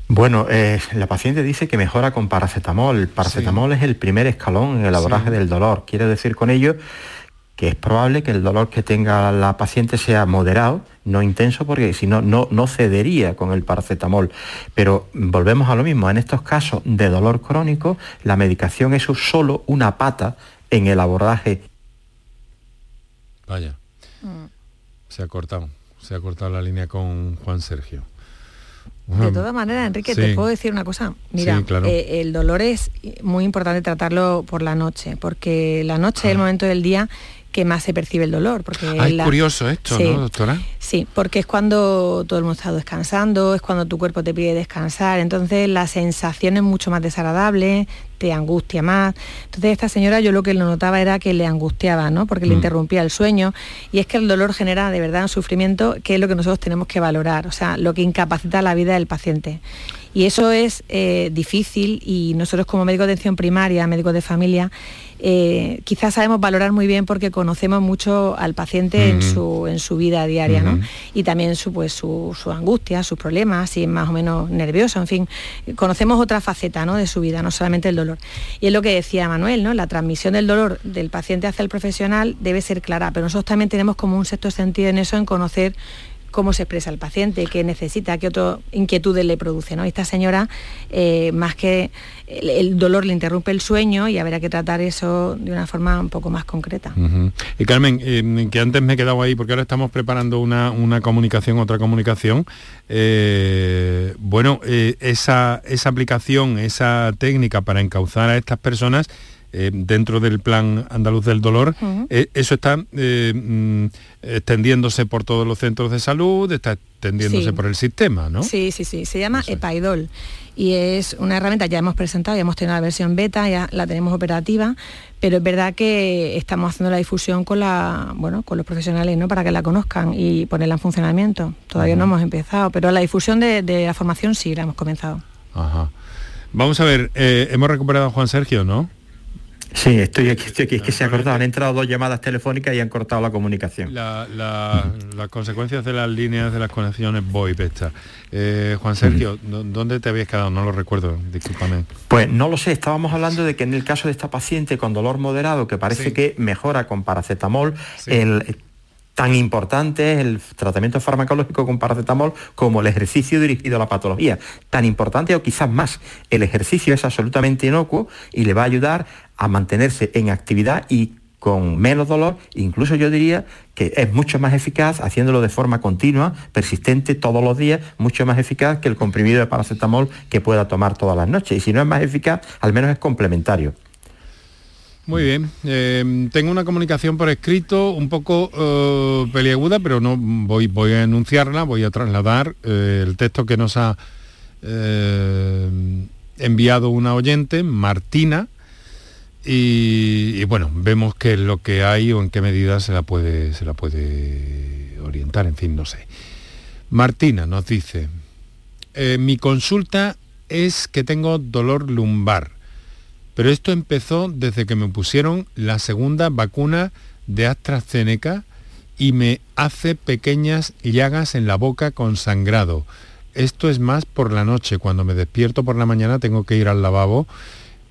Bueno, eh, la paciente dice que mejora con paracetamol. Paracetamol es el primer escalón en el abordaje del dolor. Quiere decir con ello que es probable que el dolor que tenga la paciente sea moderado, no intenso, porque si no, no, no cedería con el paracetamol. Pero volvemos a lo mismo, en estos casos de dolor crónico, la medicación es solo una pata en el abordaje Vaya, se ha cortado. se ha cortado la línea con Juan Sergio. De todas maneras, Enrique, te puedo decir una cosa. Mira, eh, el dolor es muy importante tratarlo por la noche, porque la noche es el momento del día que más se percibe el dolor. Porque ah, es curioso esto, ¿no, doctora? Sí, porque es cuando todo el mundo está descansando, es cuando tu cuerpo te pide descansar, entonces la sensación es mucho más desagradable, te angustia más. Entonces esta señora yo lo que lo notaba era que le angustiaba, ¿no? Porque le mm. interrumpía el sueño. Y es que el dolor genera de verdad un sufrimiento que es lo que nosotros tenemos que valorar, o sea, lo que incapacita la vida del paciente. Y eso es eh, difícil y nosotros como médicos de atención primaria, médicos de familia, eh, quizás sabemos valorar muy bien porque conocemos mucho al paciente en, su, en su vida diaria, ¿no? Y también su, pues, su, angustia, sus problemas, si es más o menos nervioso, en fin, conocemos otra faceta ¿no? de su vida, no solamente el dolor. Y es lo que decía Manuel, ¿no? La transmisión del dolor del paciente hacia el profesional debe ser clara, pero nosotros también tenemos como un sexto sentido en eso, en conocer cómo se expresa el paciente, qué necesita, qué otras inquietudes le produce. ¿no? Esta señora, eh, más que el, dolor le interrumpe el sueño y habrá que tratar eso de una forma un poco más concreta. Y Carmen, eh, que antes me he quedado ahí, porque ahora estamos preparando una, comunicación, otra comunicación. Eh, bueno, esa, esa aplicación, esa técnica para encauzar a estas personas, eh, dentro del plan andaluz del dolor, eh, eso está eh, mm, extendiéndose por todos los centros de salud, está extendiéndose por el sistema, ¿no? Sí, sí, sí, se llama Epaidol y es una herramienta, ya hemos presentado, ya hemos tenido la versión beta, ya la tenemos operativa, pero es verdad que estamos haciendo la difusión con la, bueno, con los profesionales, ¿no? Para que la conozcan y ponerla en funcionamiento. Todavía no hemos empezado, pero la difusión de, la formación sí la hemos comenzado. Ajá. Vamos a ver, hemos recuperado a Juan Sergio, ¿no? Sí, estoy aquí, estoy aquí. Es que se ha cortado. Han entrado dos llamadas telefónicas y han cortado la comunicación. las consecuencias de las líneas de las conexiones VoIP esta. Eh, Juan Sergio, ¿dónde te habías quedado? No lo recuerdo, discúlpame. Pues no lo sé. Estábamos hablando de que en el caso de esta paciente con dolor moderado, que parece que mejora con paracetamol, el tan importante es el tratamiento farmacológico con paracetamol como el ejercicio dirigido a la patología. Tan importante o quizás más. El ejercicio es absolutamente inocuo y le va a ayudar a mantenerse en actividad y con menos dolor, incluso yo diría que es mucho más eficaz haciéndolo de forma continua, persistente todos los días, mucho más eficaz que el comprimido de paracetamol que pueda tomar todas las noches. Y si no es más eficaz, al menos es complementario. Muy bien. Eh, tengo una comunicación por escrito un poco eh, peliaguda, pero no voy, a enunciarla, voy a trasladar eh, el texto que nos ha enviado una oyente, Martina, y, bueno, vemos qué es lo que hay o en qué medida se la puede, se la puede orientar, en fin, no sé. Martina nos dice, mi consulta es que tengo dolor lumbar pero esto empezó desde que me pusieron la segunda vacuna de AstraZeneca y me hace pequeñas llagas en la boca con sangrado. Esto es más por la noche. Cuando me despierto por la mañana tengo que ir al lavabo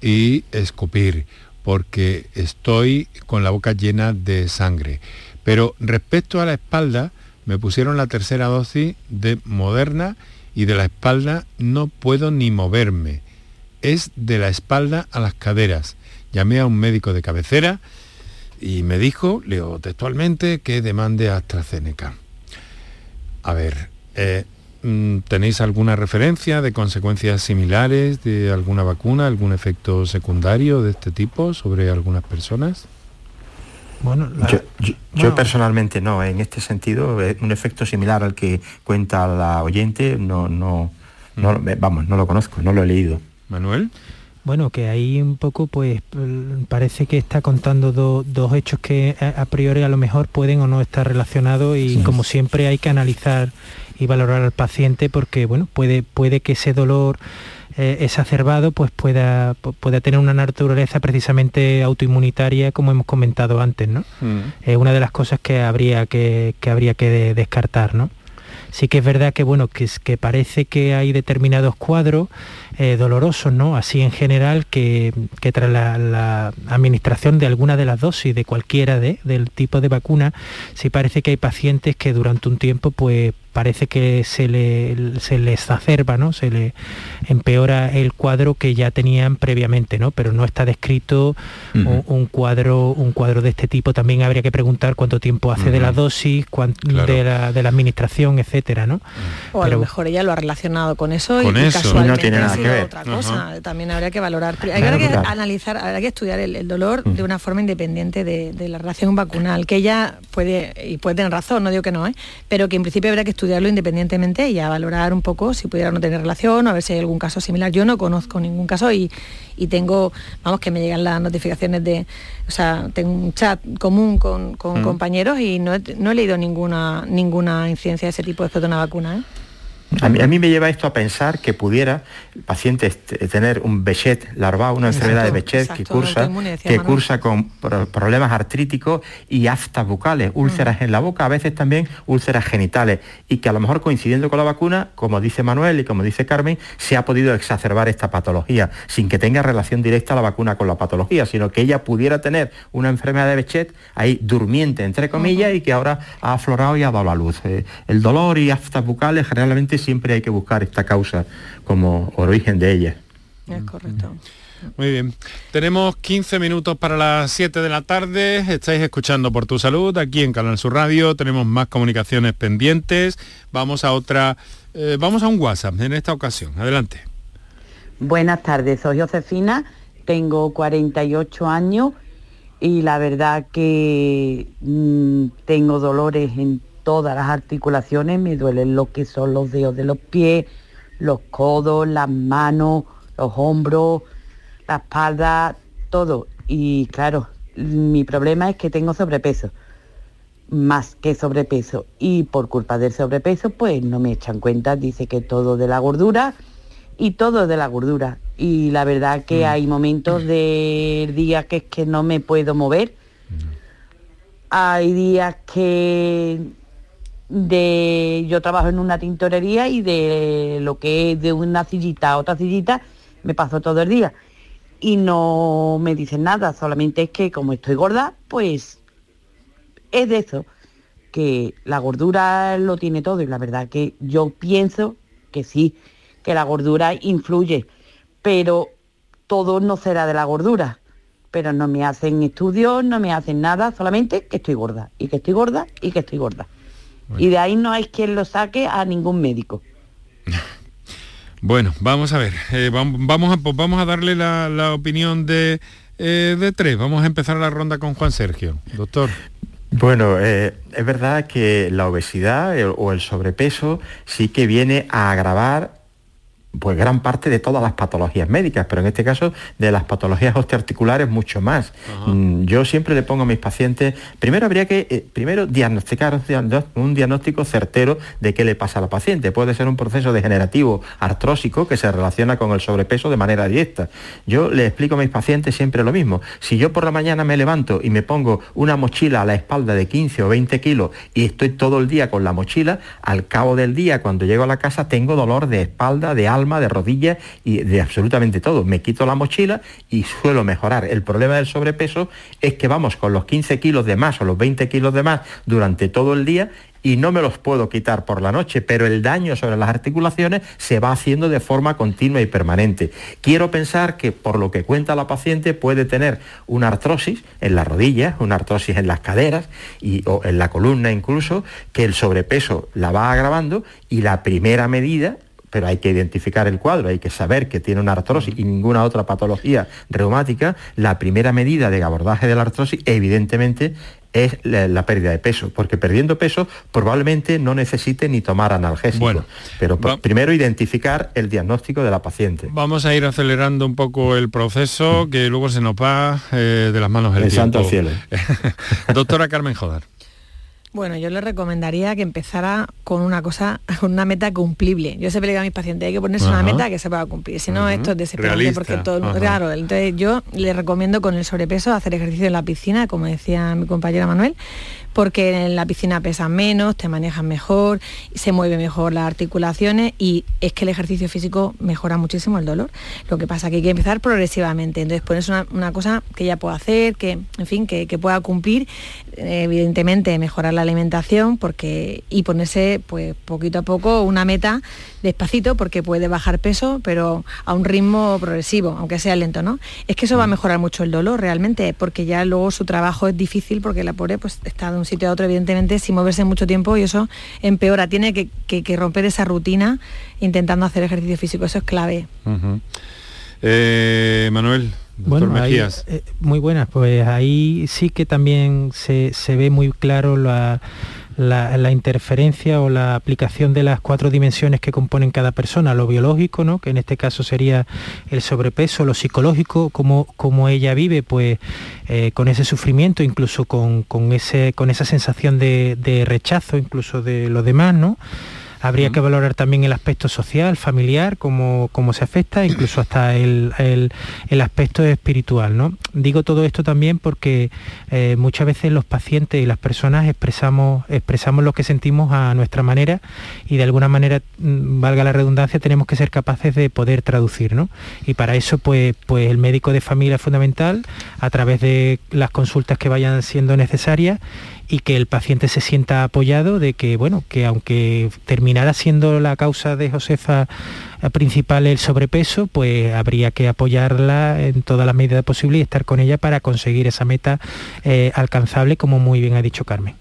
y escupir porque estoy con la boca llena de sangre. Pero respecto a la espalda, me pusieron la tercera dosis de Moderna y de la espalda no puedo ni moverme es de la espalda a las caderas. Llamé a un médico de cabecera y me dijo, leo textualmente, que demande AstraZeneca. A ver, eh, mm, ¿tenéis alguna referencia de consecuencias similares de alguna vacuna, algún efecto secundario de este tipo sobre algunas personas? Bueno, yo, personalmente no, en este sentido, eh, un efecto similar al que cuenta la oyente, no, no, no, mm. vamos, no lo conozco, no lo he leído. Manuel. Bueno, que ahí un poco pues parece que está contando dos hechos que a, priori a lo mejor pueden o no estar relacionados y como siempre hay que analizar y valorar al paciente porque bueno, puede, puede que ese dolor eh, exacerbado pues pueda, pueda tener una naturaleza precisamente autoinmunitaria como hemos comentado antes, ¿no? Mm. Es una de las cosas que habría que, que habría que descartar, ¿no? Sí que es verdad que bueno, que, parece que hay determinados cuadros eh, dolorosos, ¿no? Así en general, que, tras la, administración de alguna de las dosis de cualquiera de, del tipo de vacuna, sí parece que hay pacientes que durante un tiempo pues parece que se le, se le exacerba, ¿no? Se le empeora el cuadro que ya tenían previamente, ¿no? Pero no está descrito un, cuadro, un cuadro de este tipo. También habría que preguntar cuánto tiempo hace de la dosis, de, la, de, la, administración, etcétera, ¿no? O a lo mejor ella lo ha relacionado con eso y, casualmente no tiene nada que ver. otra cosa. También habría que valorar. Hay que analizar, hay que estudiar el, dolor de una forma independiente de, la relación vacunal, que ella puede, y puede tener razón, no digo que no, ¿eh? pero que en principio habría que estudiarlo independientemente y a valorar un poco si pudiera no tener relación o a ver si hay algún caso similar. Yo no conozco ningún caso y, tengo, vamos, que me llegan las notificaciones de, o sea, tengo un chat común con, mm. compañeros y no he, leído ninguna, ninguna incidencia de ese tipo después de una vacuna. ¿eh? A mí, me lleva esto a pensar que pudiera el paciente tener un Bechet larval, una enfermedad de Bechet que cursa, que cursa con problemas artríticos y aftas bucales, úlceras mm. en la boca, a veces también úlceras genitales, y que a lo mejor coincidiendo con la vacuna, como dice Manuel y como dice Carmen, se ha podido exacerbar esta patología, sin que tenga relación directa la vacuna con la patología, sino que ella pudiera tener una enfermedad de Bechet ahí durmiente, entre comillas, y que ahora ha aflorado y ha dado la luz. Eh, el dolor y aftas bucales generalmente siempre hay que buscar esta causa como origen de ella. Es correcto. Muy bien. Tenemos 15 minutos para las 7 de la tarde. Estáis escuchando por tu salud aquí en Canal Sur Radio. Tenemos más comunicaciones pendientes. Vamos a otra, eh, vamos a un WhatsApp en esta ocasión. Adelante. Buenas tardes, soy Josefina, tengo 48 años y la verdad que mm, tengo dolores en todas las articulaciones, me duelen lo que son los dedos de los pies, los codos, las manos, los hombros, la espalda, todo. Y claro, mi problema es que tengo sobrepeso, más que sobrepeso. Y por culpa del sobrepeso, pues no me echan cuenta, dice que todo de la gordura y todo de la gordura. Y la verdad que mm. hay momentos del día que es que no me puedo mover. Mm. Hay días que de yo trabajo en una tintorería y de lo que es de una sillita a otra sillita me paso todo el día. Y no me dicen nada, solamente es que como estoy gorda, pues es de eso, que la gordura lo tiene todo. Y la verdad que yo pienso que sí, que la gordura influye, pero todo no será de la gordura, pero no me hacen estudios, no me hacen nada, solamente que estoy gorda y que estoy gorda y que estoy gorda. Y de ahí no hay quien lo saque a ningún médico. Bueno, vamos a ver, eh, vamos, a, pues vamos a darle la, opinión de, eh, de tres. Vamos a empezar la ronda con Juan Sergio. Doctor. Bueno, eh, es verdad que la obesidad o el sobrepeso sí que viene a agravar pues gran parte de todas las patologías médicas, pero en este caso de las patologías osteoarticulares mucho más. Mm, yo siempre le pongo a mis pacientes, primero habría que eh, primero diagnosticar un diagnóstico certero de qué le pasa a la paciente. Puede ser un proceso degenerativo artrósico que se relaciona con el sobrepeso de manera directa. Yo le explico a mis pacientes siempre lo mismo. Si yo por la mañana me levanto y me pongo una mochila a la espalda de 15 o 20 kilos y estoy todo el día con la mochila, al cabo del día cuando llego a la casa tengo dolor de espalda, de alma, de rodillas y de absolutamente todo. Me quito la mochila y suelo mejorar. El problema del sobrepeso es que vamos con los 15 kilos de más o los 20 kilos de más durante todo el día y no me los puedo quitar por la noche, pero el daño sobre las articulaciones se va haciendo de forma continua y permanente. Quiero pensar que por lo que cuenta la paciente puede tener una artrosis en las rodillas, una artrosis en las caderas y, o en la columna incluso, que el sobrepeso la va agravando y la primera medida pero hay que identificar el cuadro, hay que saber que tiene una artrosis y ninguna otra patología reumática, la primera medida de abordaje de la artrosis evidentemente es la, pérdida de peso, porque perdiendo peso probablemente no necesite ni tomar analgésicos. Bueno, pero primero identificar el diagnóstico de la paciente. Vamos a ir acelerando un poco el proceso, que luego se nos va eh, de las manos el, el santo cielo. Doctora Carmen Jodar. Bueno, yo le recomendaría que empezara con una cosa, con una meta cumplible. Yo siempre le digo a mis pacientes, hay que ponerse una meta que se pueda cumplir. Si no, esto es desesperante porque todo el Claro, entonces yo le recomiendo con el sobrepeso hacer ejercicio en la piscina, como decía mi compañera Manuel, porque en la piscina pesan menos, te manejas mejor, se mueve mejor las articulaciones y es que el ejercicio físico mejora muchísimo el dolor. Lo que pasa es que hay que empezar progresivamente. Entonces, es una, cosa que ya puedo hacer, que, en fin, que, pueda cumplir. Evidentemente, mejorar la alimentación porque, y ponerse, pues, poquito a poco una meta despacito porque puede bajar peso, pero a un ritmo progresivo, aunque sea lento, ¿no? Es que eso va a mejorar mucho el dolor realmente, porque ya luego su trabajo es difícil porque la pobre pues está de un sitio a otro, evidentemente, sin moverse mucho tiempo y eso empeora. Tiene que, romper esa rutina intentando hacer ejercicio físico, eso es clave. Eh, Manuel. Doctor bueno, eh, muy buenas, pues ahí sí que también se, se ve muy claro la, la, interferencia o la aplicación de las cuatro dimensiones que componen cada persona, lo biológico, ¿no? que en este caso sería el sobrepeso, lo psicológico, cómo, ella vive pues, eh, con ese sufrimiento, incluso con, ese, con esa sensación de, de rechazo incluso de los demás, ¿no? Habría que valorar también el aspecto social, familiar, cómo, cómo se afecta, incluso hasta el, aspecto espiritual. ¿no? Digo todo esto también porque eh, muchas veces los pacientes y las personas expresamos, expresamos lo que sentimos a nuestra manera y de alguna manera, mm, valga la redundancia, tenemos que ser capaces de poder traducir. ¿no? Y para eso pues, pues el médico de familia es fundamental a través de las consultas que vayan siendo necesarias y que el paciente se sienta apoyado de que, bueno, que aunque terminara siendo la causa de Josefa principal el sobrepeso, pues habría que apoyarla en toda la medida posible y estar con ella para conseguir esa meta eh, alcanzable, como muy bien ha dicho Carmen.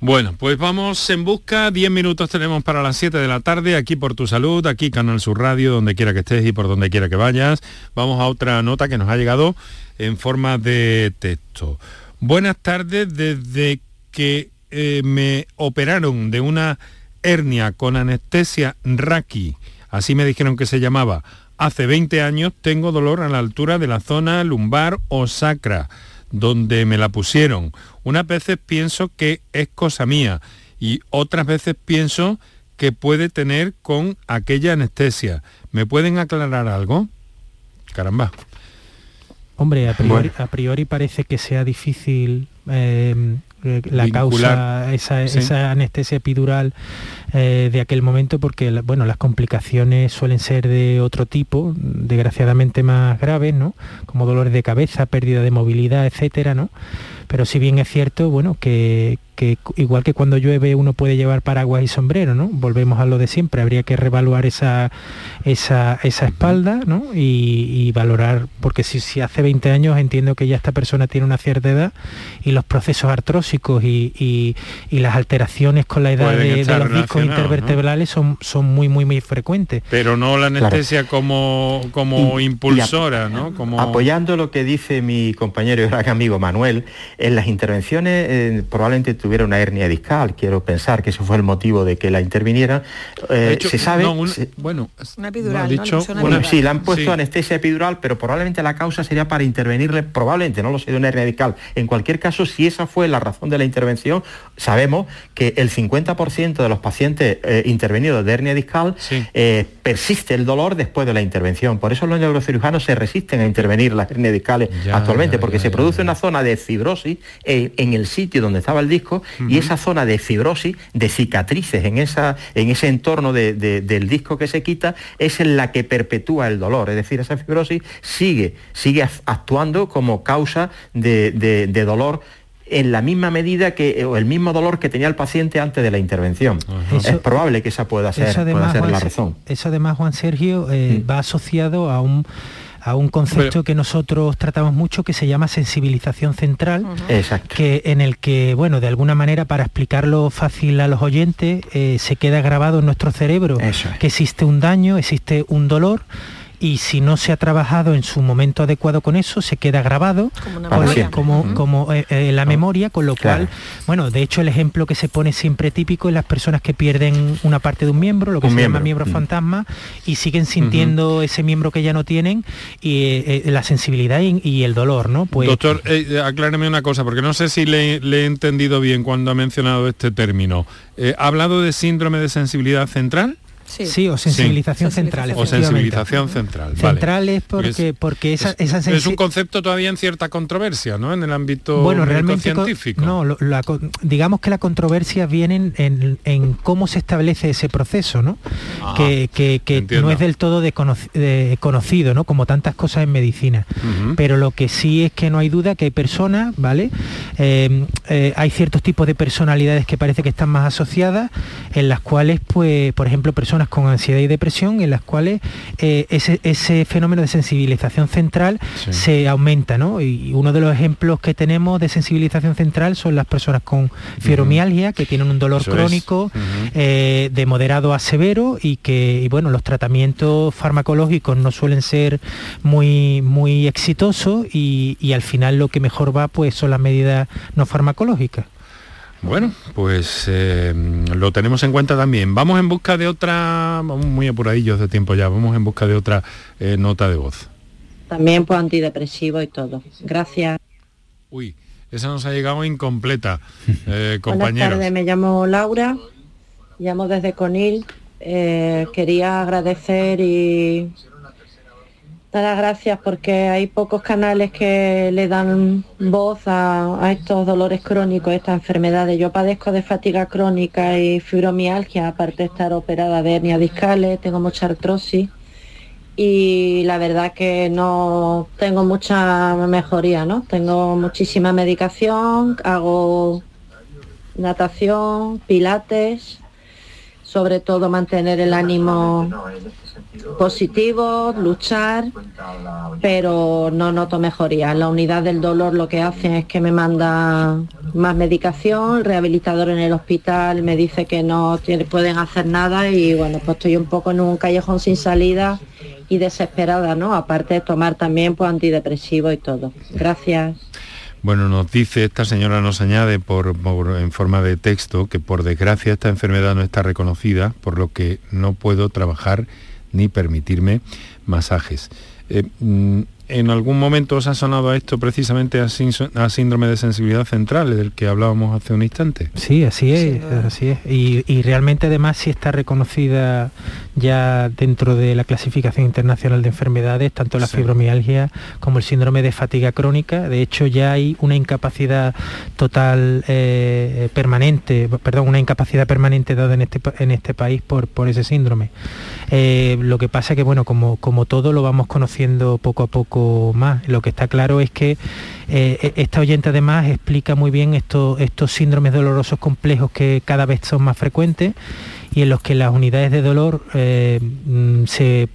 Bueno, pues vamos en busca, 10 minutos tenemos para las 7 de la tarde, aquí por tu salud, aquí Canal Sur Radio, donde quiera que estés y por donde quiera que vayas. Vamos a otra nota que nos ha llegado en forma de texto. Buenas tardes, desde que eh, me operaron de una hernia con anestesia Raki, así me dijeron que se llamaba, hace 20 años tengo dolor a la altura de la zona lumbar o sacra, donde me la pusieron. Unas veces pienso que es cosa mía y otras veces pienso que puede tener con aquella anestesia. ¿Me pueden aclarar algo? Caramba. Hombre, a priori, parece que sea difícil eh, la causa, esa, anestesia epidural eh, de aquel momento, porque bueno, las complicaciones suelen ser de otro tipo, desgraciadamente más graves, ¿no? Como dolores de cabeza, pérdida de movilidad, etcétera, ¿no? Pero si bien es cierto, bueno, que, igual que cuando llueve uno puede llevar paraguas y sombrero, ¿no? Volvemos a lo de siempre, habría que revaluar esa, esa, espalda, ¿no? Y, valorar, porque si, hace 20 años entiendo que ya esta persona tiene una cierta edad y los procesos artrósicos y, las alteraciones con la edad de, los discos intervertebrales son, son muy, muy, muy frecuentes. Pero no la anestesia como, como impulsora, ¿no? Como... Apoyando lo que dice mi compañero y gran amigo Manuel, en las intervenciones eh, probablemente tuviera una hernia discal, quiero pensar que eso fue el motivo de que la interviniera. Eh, se sabe... bueno, una epidural, dicho, sí, le han puesto anestesia epidural, pero probablemente la causa sería para intervenirle, probablemente, no lo sé, de una hernia discal. En cualquier caso, si esa fue la razón de la intervención, sabemos que el 50% de los pacientes eh, intervenidos de hernia discal persiste el dolor después de la intervención. Por eso los neurocirujanos se resisten a intervenir las hernias discales actualmente, porque se produce una zona de fibrosis en el sitio donde estaba el disco y esa zona de fibrosis, de cicatrices en, esa, en ese entorno del disco que se quita, es en la que perpetúa el dolor. Es decir, esa fibrosis sigue, sigue actuando como causa de, dolor en la misma medida que o el mismo dolor que tenía el paciente antes de la intervención. es probable que esa pueda ser, la razón. Eso además, Juan Sergio, eh, mm. va asociado a un a un concepto que nosotros tratamos mucho que se llama sensibilización central, que en el que, bueno, de alguna manera para explicarlo fácil a los oyentes, eh, se queda grabado en nuestro cerebro que existe un daño, existe un dolor y si no se ha trabajado en su momento adecuado con eso, se queda grabado como, como, eh, eh, la memoria, con lo cual, bueno, de hecho el ejemplo que se pone siempre típico es las personas que pierden una parte de un miembro, lo que se llama miembro. fantasma, y siguen sintiendo ese miembro que ya no tienen, y eh, la sensibilidad y, el dolor, ¿no? Pues, Doctor, acláreme una cosa, porque no sé si le, he entendido bien cuando ha mencionado este término. ¿Ha hablado de síndrome de sensibilidad central? Sí, o sensibilización central. O sensibilización central. Central es porque, porque esa, es, esa es un concepto todavía en cierta controversia, ¿no? En el ámbito bueno, realmente científico. No, digamos que la controversia viene en, cómo se establece ese proceso, ¿no? que, no es del todo conocido, ¿no? Como tantas cosas en medicina. Pero lo que sí es que no hay duda que hay personas, ¿vale? Eh, eh, hay ciertos tipos de personalidades que parece que están más asociadas, en las cuales, pues, por ejemplo, personas con ansiedad y depresión en las cuales eh, ese, fenómeno de sensibilización central se aumenta, ¿no? Y uno de los ejemplos que tenemos de sensibilización central son las personas con fibromialgia, que tienen un dolor crónico eh, de moderado a severo y que, bueno, los tratamientos farmacológicos no suelen ser muy, muy exitosos y, y al final lo que mejor va pues son las medidas no farmacológicas. Bueno, pues eh, lo tenemos en cuenta también. Vamos en busca de otra, vamos muy apuradillos de tiempo ya, vamos en busca de otra eh, nota de voz. También pues antidepresivo y todo. Gracias. Uy, esa nos ha llegado incompleta, eh, compañeros. Buenas tardes, me llamo Laura, llamo desde Conil. quería agradecer y dar gracias porque hay pocos canales que le dan voz a, estos dolores crónicos, estas enfermedades. Yo padezco de fatiga crónica y fibromialgia, aparte de estar operada de hernia discales, tengo mucha artrosis y la verdad que no tengo mucha mejoría, ¿no? Tengo muchísima medicación, hago natación, pilates, sobre todo mantener el ánimo positivo, luchar, pero no noto mejoría. La unidad del dolor lo que hacen es que me manda más medicación, el rehabilitador en el hospital me dice que no pueden hacer nada y bueno, pues estoy un poco en un callejón sin salida y desesperada, ¿no? Aparte de tomar también pues antidepresivo y todo. Gracias. Bueno, nos dice, esta señora nos añade por, en forma de texto que por desgracia esta enfermedad no está reconocida, por lo que no puedo trabajar ni permitirme masajes. Eh, mm, ¿En algún momento os ha sonado esto precisamente a, síndrome de sensibilidad central, del que hablábamos hace un instante? Sí, así es, así es. Y, realmente además sí está reconocida ya dentro de la clasificación internacional de enfermedades, tanto la fibromialgia como el síndrome de fatiga crónica. De hecho, ya hay una incapacidad total eh, permanente, perdón, una incapacidad permanente dada en este, en este país por, por ese síndrome. Eh, lo que pasa que, bueno, como, como todo lo vamos conociendo poco a poco más. Lo que está claro es que eh, e, esta oyente además explica muy bien estos, estos síndromes dolorosos complejos que cada vez son más frecuentes y en los que las unidades de dolor eh, mm, se,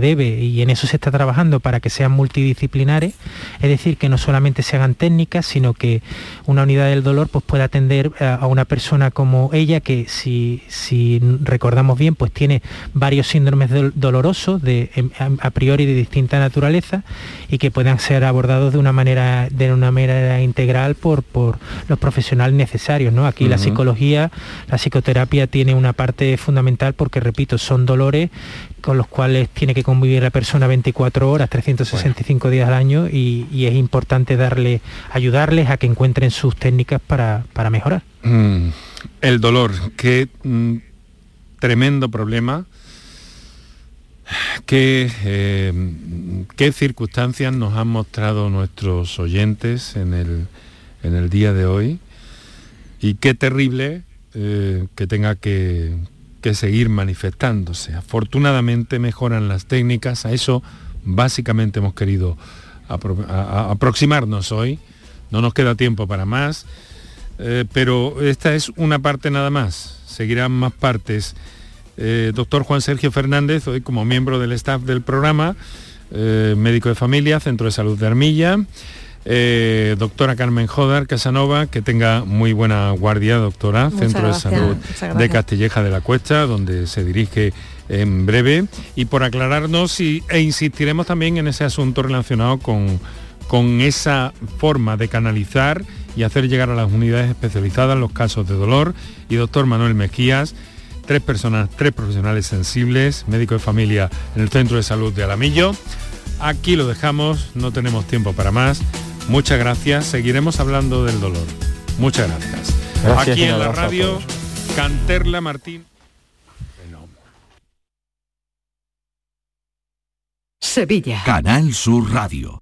debe, y en eso se está trabajando para que sean multidisciplinares, es decir, que no solamente se hagan técnicas, sino que una unidad del dolor pues, pueda atender a, una persona como ella, que si, si, recordamos bien, pues tiene varios síndromes dolorosos de, em, a priori de distinta naturaleza y que puedan ser abordados de una manera, de una manera integral por, por los profesionales necesarios. ¿no? Aquí la psicología, la psicoterapia tiene una parte fundamental porque, repito, son dolores con los cuales tiene que convivir la persona 24 horas, 365 días al año y, es importante darle, ayudarles a que encuentren sus técnicas para, mejorar. Mm, el dolor, qué mm, tremendo problema. ¿Qué, eh, ¿Qué circunstancias nos han mostrado nuestros oyentes en el, en el día de hoy? Y qué terrible eh, que tenga que, que seguir manifestándose. Afortunadamente mejoran las técnicas, a eso básicamente hemos querido aproximarnos hoy. No nos queda tiempo para más, eh, pero esta es una parte nada más. Seguirán más partes. Eh, doctor Juan Sergio Fernández, hoy como miembro del staff del programa, eh, médico de familia, Centro de Salud de Armilla. Eh, doctora Carmen Jodar Casanova, que tenga muy buena guardia, doctora, Centro de Salud de Castilleja de la Cuesta, donde se dirige en breve. Y por aclararnos y, e insistiremos también en ese asunto relacionado con, con esa forma de canalizar y hacer llegar a las unidades especializadas los casos de dolor. Y doctor Manuel Mejías, tres personas, tres profesionales sensibles, médico de familia en el Centro de Salud de Alamillo. Aquí lo dejamos, no tenemos tiempo para más. Muchas gracias. Seguiremos hablando del dolor. Muchas gracias. Aquí en la radio, Canterla Martín. Sevilla. Canal Sur Radio.